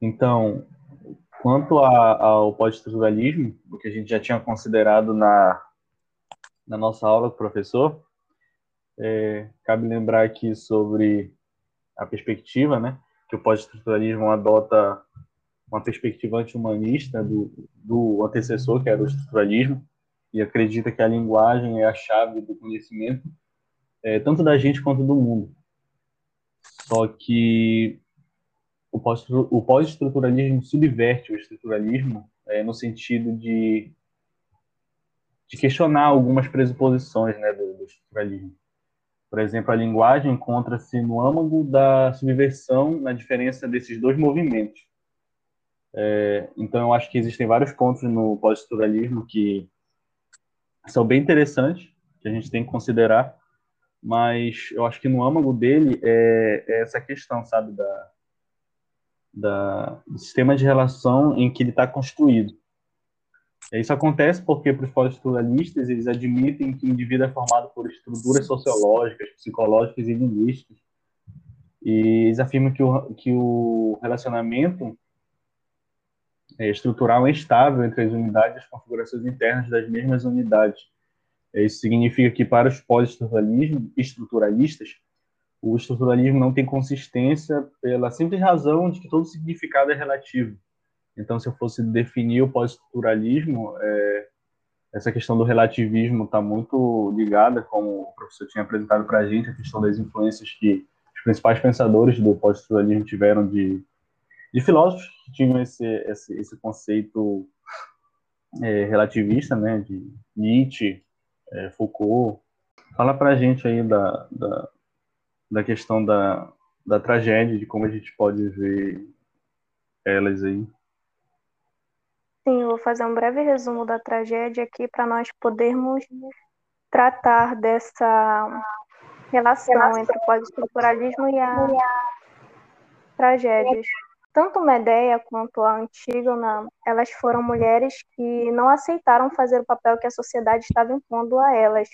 Então, quanto a, ao pós-estruturalismo, o que a gente já tinha considerado na, na nossa aula com o professor, é, cabe lembrar aqui sobre a perspectiva, né, que o pós-estruturalismo adota uma perspectiva anti-humanista do, do antecessor, que era o estruturalismo, e acredita que a linguagem é a chave do conhecimento, é, tanto da gente quanto do mundo. Só que o pós-estruturalismo subverte o estruturalismo é, no sentido de, de questionar algumas pressuposições né, do, do estruturalismo. Por exemplo, a linguagem encontra-se no âmago da subversão na diferença desses dois movimentos. É, então, eu acho que existem vários pontos no pós-estruturalismo que são bem interessantes, que a gente tem que considerar, mas eu acho que no âmago dele é, é essa questão, sabe, da, da, do sistema de relação em que ele está construído. Isso acontece porque, para os pós-estruturalistas, eles admitem que o indivíduo é formado por estruturas sociológicas, psicológicas e linguísticas. E eles afirmam que o, que o relacionamento é, estrutural é estável entre as unidades e as configurações internas das mesmas unidades. Isso significa que, para os pós-estruturalistas, o estruturalismo não tem consistência pela simples razão de que todo significado é relativo. Então, se eu fosse definir o pós-estruturalismo, é, essa questão do relativismo está muito ligada, como o professor tinha apresentado para a gente, a questão das influências que os principais pensadores do pós-estruturalismo tiveram de, de filósofos que tinham esse, esse, esse conceito é, relativista, né, de Nietzsche, é, Foucault. Fala para a gente aí da, da, da questão da, da tragédia, de como a gente pode ver elas aí. Sim, eu vou fazer um breve resumo da tragédia aqui para nós podermos tratar dessa relação entre o pós-estruturalismo e a tragédias. Tanto Medeia quanto a Antígona, elas foram mulheres que não aceitaram fazer o papel que a sociedade estava impondo a elas.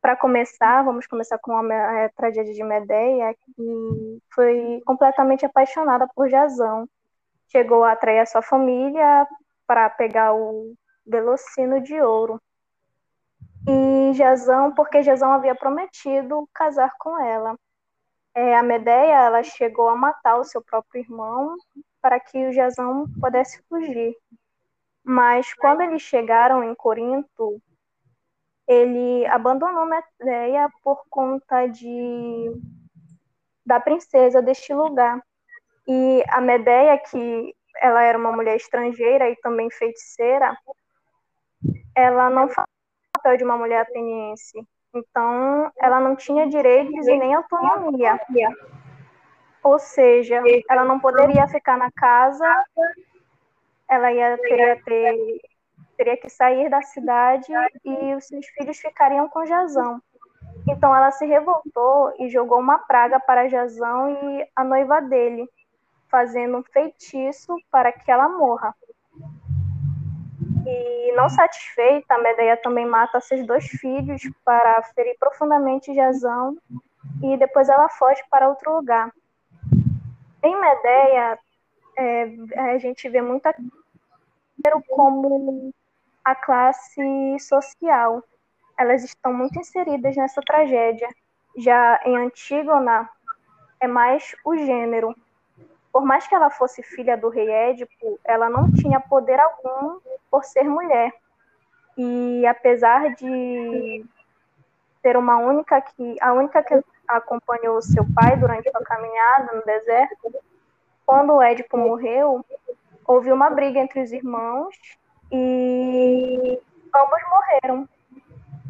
Para começar, vamos começar com a, a tragédia de Medeia, que foi completamente apaixonada por Jasão. Chegou a atrair a sua família para pegar o velocino de ouro. E Jasão, porque Jasão havia prometido casar com ela. É, a Medeia ela chegou a matar o seu próprio irmão para que o Jasão pudesse fugir. Mas quando eles chegaram em Corinto, ele abandonou Medeia por conta de da princesa deste lugar. E a Medeia, que ela era uma mulher estrangeira e também feiticeira, ela não fazia o papel de uma mulher ateniense. Então, ela não tinha direitos e nem autonomia. Ou seja, ela não poderia ficar na casa, ela ia ter teria que sair da cidade e os seus filhos ficariam com Jazão. Então ela se revoltou e jogou uma praga para Jazão e a noiva dele, fazendo um feitiço para que ela morra. E não satisfeita, Medeia também mata seus dois filhos para ferir profundamente Jazão e depois ela foge para outro lugar. Em Medeia, é, a gente vê muita como a classe social. Elas estão muito inseridas nessa tragédia. Já em Antígona, é mais o gênero. Por mais que ela fosse filha do rei Édipo, ela não tinha poder algum por ser mulher. E apesar de ser uma única que a única que acompanhou seu pai durante a caminhada no deserto, quando Édipo morreu, houve uma briga entre os irmãos e ambos morreram.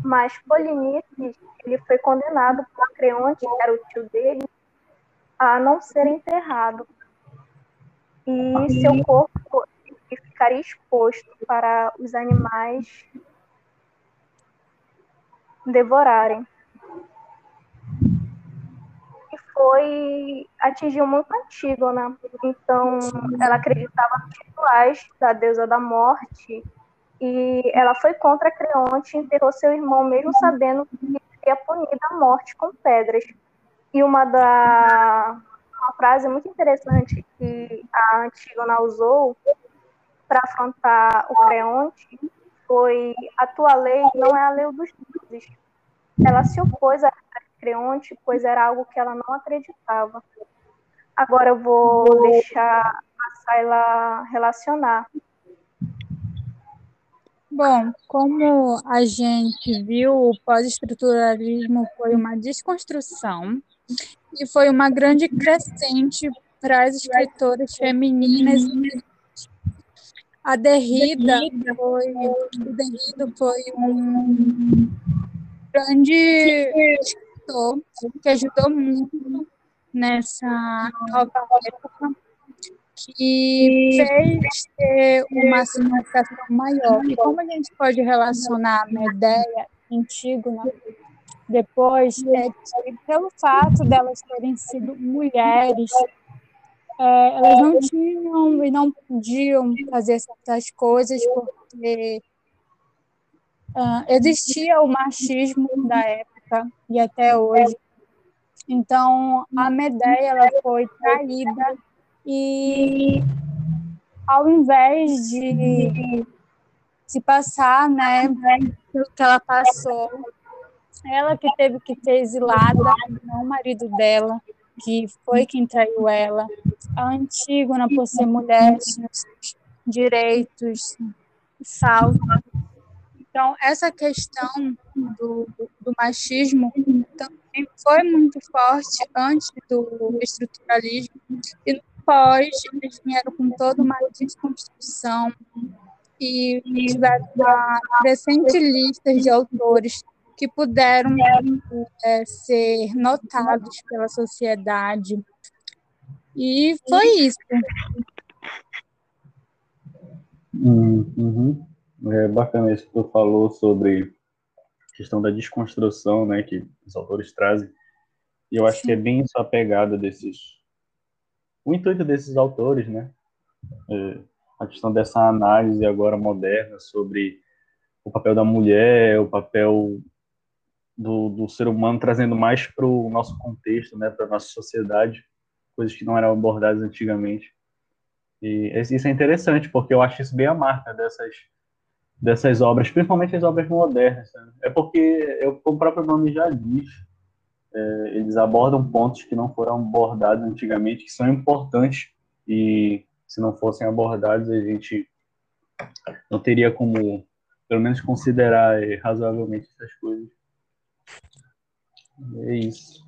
Mas Polinices, ele foi condenado por Creonte, que era o tio dele, a não ser enterrado. E seu corpo ficaria exposto para os animais devorarem. E foi atingiu muito Antígona. Então, ela acreditava nos rituais da deusa da morte e ela foi contra Creonte e enterrou seu irmão, mesmo sabendo que seria punida a morte com pedras. E uma, da, uma frase muito interessante que a Antígona usou para afrontar o Creonte foi a tua lei não é a lei dos deuses. Ela se opôs a Creonte, pois era algo que ela não acreditava. Agora eu vou deixar a Sayla relacionar. Bom, como a gente viu, o pós-estruturalismo foi uma desconstrução e foi uma grande crescente para as escritoras femininas. A Derrida foi, o Derrida foi um grande escritor que ajudou muito nessa nova época que fez ter uma significação maior. E como a gente pode relacionar a Medeia Antígona depois, é que pelo fato delas terem sido mulheres, é, elas não tinham e não podiam fazer certas coisas porque uh, existia o machismo da época e até hoje. Então, a Medeia ela foi traída e ao invés de se passar, né, pelo que ela passou, ela que teve que ser exilada, não o marido dela, que foi quem traiu ela. A Antígona, por ser mulher, seus direitos, salvo. Então, essa questão do, do machismo também foi muito forte antes do estruturalismo e pós, eles vieram com toda uma desconstrução e tiveram uma crescente lista de autores que puderam é, ser notados pela sociedade. E foi isso. Uhum. É bacana isso que tu falou sobre a questão da desconstrução, né, que os autores trazem. E eu acho Sim. que é bem isso a pegada desses o intuito desses autores, né? É, a questão dessa análise agora moderna sobre o papel da mulher, o papel do, do ser humano trazendo mais para o nosso contexto, né, para nossa sociedade, coisas que não eram abordadas antigamente. E isso é interessante, porque eu acho isso bem a marca dessas, dessas obras, principalmente as obras modernas. Né? É porque, eu, como o próprio nome já diz, é, eles abordam pontos que não foram abordados antigamente, que são importantes e se não fossem abordados a gente não teria como, pelo menos, considerar razoavelmente essas coisas. É isso.